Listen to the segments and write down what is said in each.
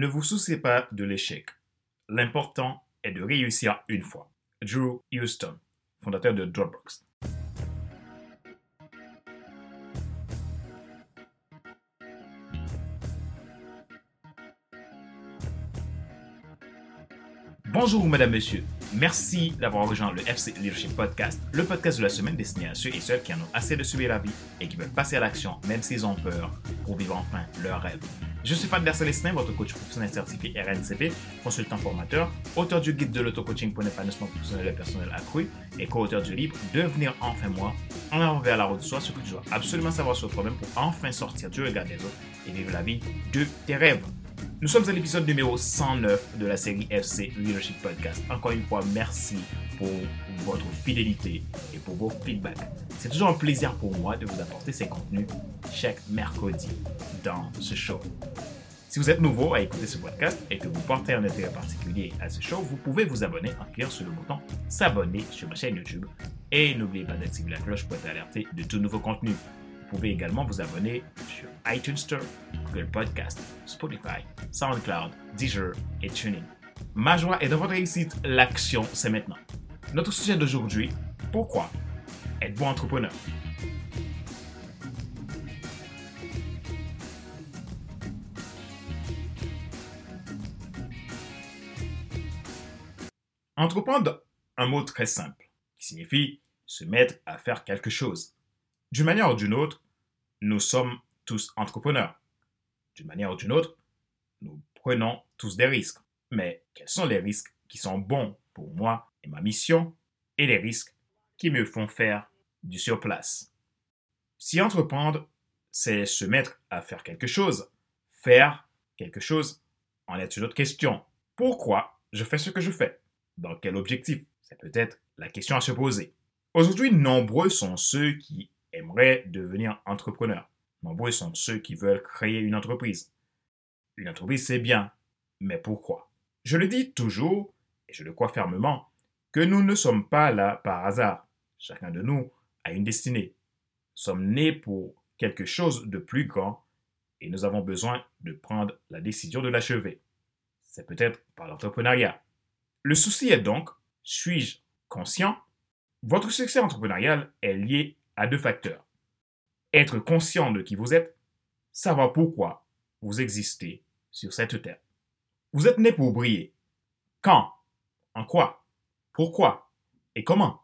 Ne vous souciez pas de l'échec. L'important est de réussir une fois. Drew Houston, fondateur de Dropbox. Bonjour, mesdames, messieurs. Merci d'avoir rejoint le FC Leadership Podcast, le podcast de la semaine destiné à ceux et celles qui en ont assez de subir la vie et qui veulent passer à l'action, même s'ils ont peur, pour vivre enfin leur rêve. Je suis Fad Célestin, votre coach professionnel certifié RNCP, consultant formateur, auteur du guide de l'auto-coaching pour l'épanouissement professionnel et personnel accru et co-auteur du livre Devenir enfin moi, en avant vers la route de soi, ce que tu dois absolument savoir sur toi-même pour enfin sortir du regard des autres et vivre la vie de tes rêves. Nous sommes à l'épisode numéro 109 de la série FC Leadership Podcast. Encore une fois, merci pour votre fidélité et pour vos feedbacks. C'est toujours un plaisir pour moi de vous apporter ces contenus chaque mercredi dans ce show. Si vous êtes nouveau à écouter ce podcast et que vous portez un intérêt particulier à ce show, vous pouvez vous abonner en cliquant sur le bouton s'abonner sur ma chaîne YouTube et n'oubliez pas d'activer la cloche pour être alerté de tout nouveau contenu. Pouvez également vous abonner sur iTunes Store, Google Podcast, Spotify, SoundCloud, Deezer et TuneIn. Ma joie est dans votre réussite. L'action, c'est maintenant. Notre sujet d'aujourd'hui, pourquoi êtes-vous entrepreneur? Entreprendre, un mot très simple, qui signifie se mettre à faire quelque chose. D'une manière ou d'une autre, nous sommes tous entrepreneurs. D'une manière ou d'une autre, nous prenons tous des risques. Mais quels sont les risques qui sont bons pour moi et ma mission et les risques qui me font faire du surplace? Si entreprendre, c'est se mettre à faire quelque chose, faire quelque chose en est une autre question. Pourquoi je fais ce que je fais? Dans quel objectif? C'est peut-être la question à se poser. Aujourd'hui, nombreux sont ceux qui aimeraient devenir entrepreneurs. Nombreux sont ceux qui veulent créer une entreprise. Une entreprise, c'est bien, mais pourquoi? Je le dis toujours, et je le crois fermement, que nous ne sommes pas là par hasard. Chacun de nous a une destinée. Nous sommes nés pour quelque chose de plus grand et nous avons besoin de prendre la décision de l'achever. C'est peut-être par l'entrepreneuriat. Le souci est donc, suis-je conscient? Votre succès entrepreneurial est lié à deux facteurs. Être conscient de qui vous êtes, savoir pourquoi vous existez sur cette terre. Vous êtes né pour briller. Quand? En quoi? Pourquoi? Et comment?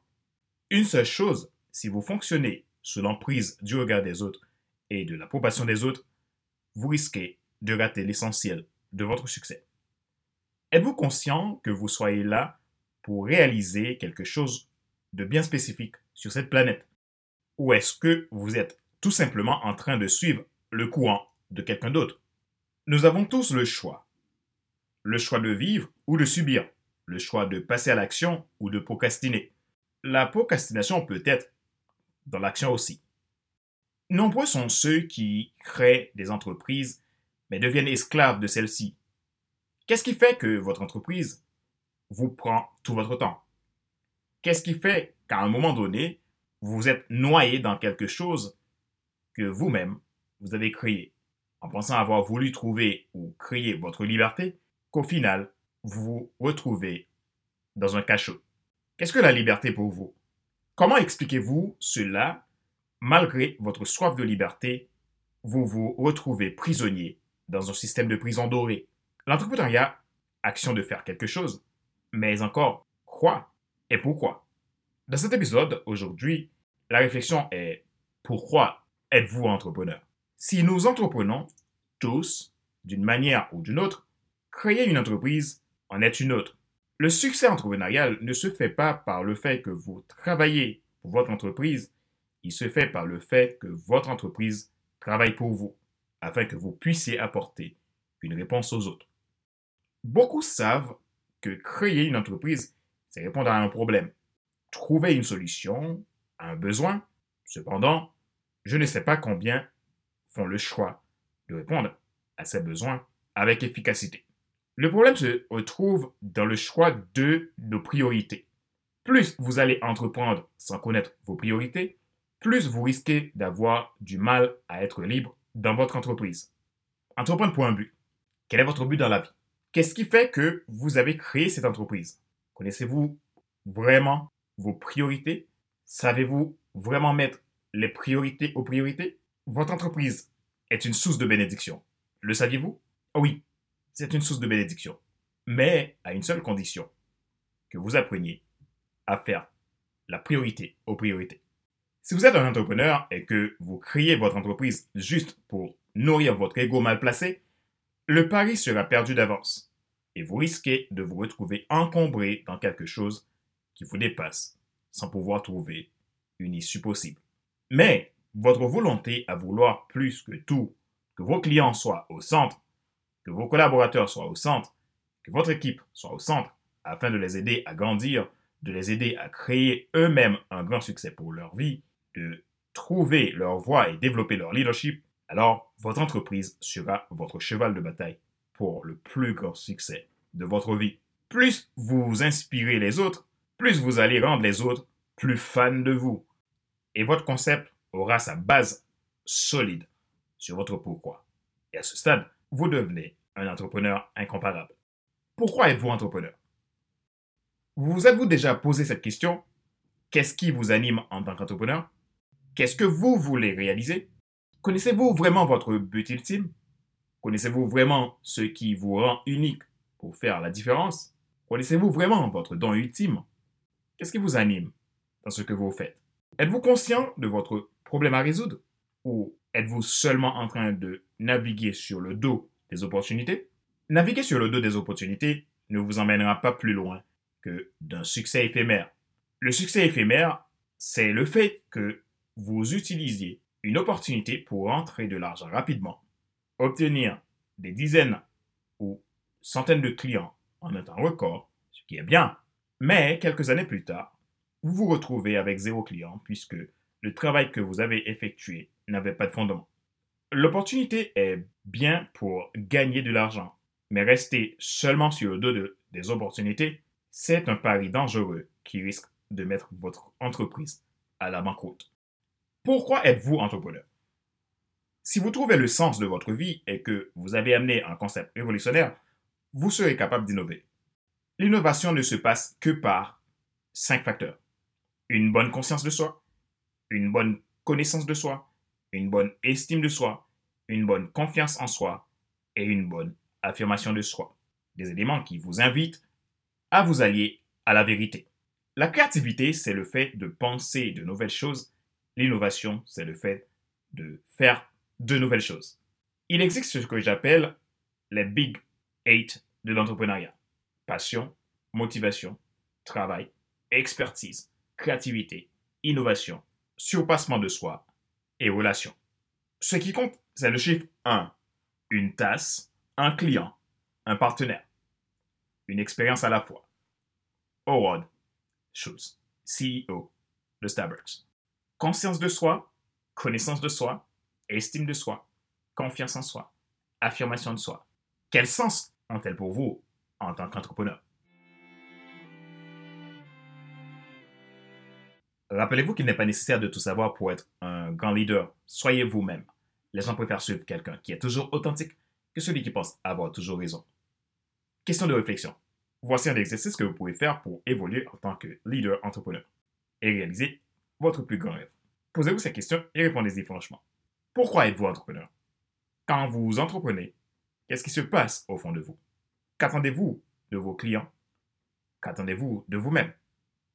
Une seule chose, si vous fonctionnez sous l'emprise du regard des autres et de l'approbation des autres, vous risquez de rater l'essentiel de votre succès. Êtes-vous conscient que vous soyez là pour réaliser quelque chose de bien spécifique sur cette planète? Ou est-ce que vous êtes tout simplement en train de suivre le courant de quelqu'un d'autre? Nous avons tous le choix. Le choix de vivre ou de subir. Le choix de passer à l'action ou de procrastiner. La procrastination peut être dans l'action aussi. Nombreux sont ceux qui créent des entreprises mais deviennent esclaves de celles-ci. Qu'est-ce qui fait que votre entreprise vous prend tout votre temps? Qu'est-ce qui fait qu'à un moment donné, vous êtes noyé dans quelque chose que vous-même, vous avez créé, en pensant avoir voulu trouver ou créer votre liberté, qu'au final, vous vous retrouvez dans un cachot. Qu'est-ce que la liberté pour vous? Comment expliquez-vous cela? Malgré votre soif de liberté, vous vous retrouvez prisonnier dans un système de prison dorée L'entrepreneuriat, action de faire quelque chose, mais encore quoi et pourquoi? Dans cet épisode, aujourd'hui, la réflexion est pourquoi êtes-vous entrepreneur? Si nous entreprenons tous, d'une manière ou d'une autre, créer une entreprise en est une autre. Le succès entrepreneurial ne se fait pas par le fait que vous travaillez pour votre entreprise, il se fait par le fait que votre entreprise travaille pour vous, afin que vous puissiez apporter une réponse aux autres. Beaucoup savent que créer une entreprise, c'est répondre à un problème trouver une solution à un besoin. Cependant, je ne sais pas combien font le choix de répondre à ces besoins avec efficacité. Le problème se retrouve dans le choix de nos priorités. Plus vous allez entreprendre sans connaître vos priorités, plus vous risquez d'avoir du mal à être libre dans votre entreprise. Entreprendre pour un but. Quel est votre but dans la vie? Qu'est-ce qui fait que vous avez créé cette entreprise? Connaissez-vous vraiment vos priorités? Savez-vous vraiment mettre les priorités aux priorités? Votre entreprise est une source de bénédiction. Le saviez-vous? Oh Oui, c'est une source de bénédiction. Mais à une seule condition, que vous appreniez à faire la priorité aux priorités. Si vous êtes un entrepreneur et que vous créez votre entreprise juste pour nourrir votre ego mal placé, le pari sera perdu d'avance et vous risquez de vous retrouver encombré dans quelque chose qui vous dépasse sans pouvoir trouver une issue possible. Mais votre volonté à vouloir plus que tout, que vos clients soient au centre, que vos collaborateurs soient au centre, que votre équipe soit au centre, afin de les aider à grandir, de les aider à créer eux-mêmes un grand succès pour leur vie, de trouver leur voie et développer leur leadership, alors votre entreprise sera votre cheval de bataille pour le plus grand succès de votre vie. Plus vous inspirez les autres, plus vous allez rendre les autres plus fans de vous. Et votre concept aura sa base solide sur votre pourquoi. Et à ce stade, vous devenez un entrepreneur incomparable. Pourquoi êtes-vous entrepreneur? Vous êtes-vous déjà posé cette question? Qu'est-ce qui vous anime en tant qu'entrepreneur? Qu'est-ce que vous voulez réaliser? Connaissez-vous vraiment votre but ultime? Connaissez-vous vraiment ce qui vous rend unique pour faire la différence? Connaissez-vous vraiment votre don ultime? Qu'est-ce qui vous anime dans ce que vous faites? Êtes-vous conscient de votre problème à résoudre? Ou êtes-vous seulement en train de naviguer sur le dos des opportunités? Naviguer sur le dos des opportunités ne vous emmènera pas plus loin que d'un succès éphémère. Le succès éphémère, c'est le fait que vous utilisiez une opportunité pour entrer de l'argent rapidement, obtenir des dizaines ou centaines de clients en un temps record, ce qui est bien, mais quelques années plus tard, vous vous retrouvez avec zéro client puisque le travail que vous avez effectué n'avait pas de fondement. L'opportunité est bien pour gagner de l'argent, mais rester seulement sur le dos des opportunités, c'est un pari dangereux qui risque de mettre votre entreprise à la banqueroute. Pourquoi êtes-vous entrepreneur? Si vous trouvez le sens de votre vie et que vous avez amené un concept révolutionnaire, vous serez capable d'innover. L'innovation ne se passe que par cinq facteurs. Une bonne conscience de soi, une bonne connaissance de soi, une bonne estime de soi, une bonne confiance en soi et une bonne affirmation de soi. Des éléments qui vous invitent à vous allier à la vérité. La créativité, c'est le fait de penser de nouvelles choses. L'innovation, c'est le fait de faire de nouvelles choses. Il existe ce que j'appelle les Big Eight de l'entrepreneuriat. Passion, motivation, travail, expertise, créativité, innovation, surpassement de soi et relation. Ce qui compte, c'est le chiffre 1. Une tasse, un client, un partenaire, une expérience à la fois. Howard Schultz, CEO de Starbucks. Conscience de soi, connaissance de soi, estime de soi, confiance en soi, affirmation de soi. Quel sens ont-elles pour vous? En tant qu'entrepreneur Rappelez-vous qu'il n'est pas nécessaire de tout savoir pour être un grand leader. Soyez vous-même. Les gens préfèrent suivre quelqu'un qui est toujours authentique que celui qui pense avoir toujours raison. Question de réflexion. Voici un exercice que vous pouvez faire pour évoluer en tant que leader entrepreneur et réaliser votre plus grand rêve. Posez-vous ces questions et répondez-y franchement. Pourquoi êtes-vous entrepreneur? Quand vous entreprenez, qu'est-ce qui se passe au fond de vous? Qu'attendez-vous de vos clients? Qu'attendez-vous de vous-même?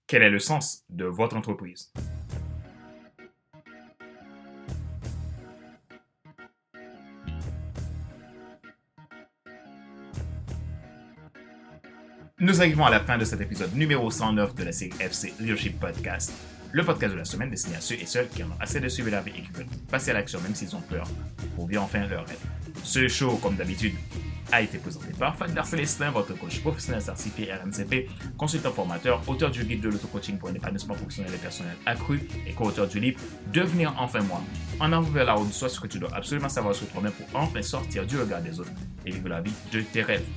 Quel est le sens de votre entreprise? Nous arrivons à la fin de cet épisode numéro 109 de la série FC Leadership Podcast, le podcast de la semaine destiné à ceux et celles qui en ont assez de suivre la vie et qui veulent passer à l'action même s'ils ont peur pour vivre enfin leur rêve. Ce show, comme d'habitude, a été présenté par Fadler Célestin, votre coach professionnel certifié RNCP, consultant formateur, auteur du guide de l'auto-coaching pour un épanouissement professionnel et personnel accru et co-auteur du livre Devenir enfin moi. En avant vers la route, soit ce que tu dois absolument savoir sur toi-même pour enfin sortir du regard des autres et vivre la vie de tes rêves.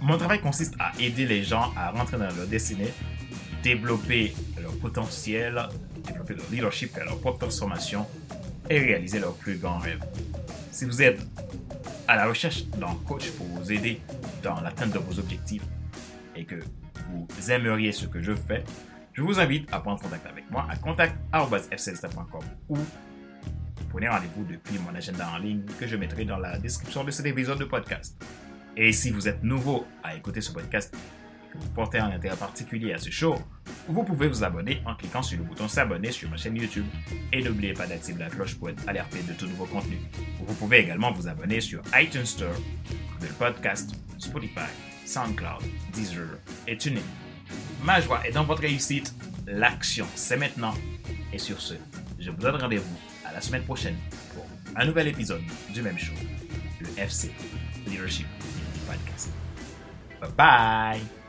Mon travail consiste à aider les gens à rentrer dans leur destinée, développer leur potentiel, développer leur leadership et leur propre transformation et réaliser leurs plus grands rêves. Si vous êtes à la recherche d'un coach pour vous aider dans l'atteinte de vos objectifs et que vous aimeriez ce que je fais, je vous invite à prendre contact avec moi à contact.fcelsta.com ou prenez rendez-vous depuis mon agenda en ligne que je mettrai dans la description de cet épisode de podcast. Et si vous êtes nouveau à écouter ce podcast et que vous portez un intérêt particulier à ce show, vous pouvez vous abonner en cliquant sur le bouton s'abonner sur ma chaîne YouTube et n'oubliez pas d'activer la cloche pour être alerté de tout nouveau contenu. Vous pouvez également vous abonner sur iTunes Store, Google Podcast, Spotify, SoundCloud, Deezer et TuneIn. Ma joie est dans votre réussite. L'action, c'est maintenant. Et sur ce, je vous donne rendez-vous à la semaine prochaine pour un nouvel épisode du même show, le FC Leadership Podcast. Bye bye!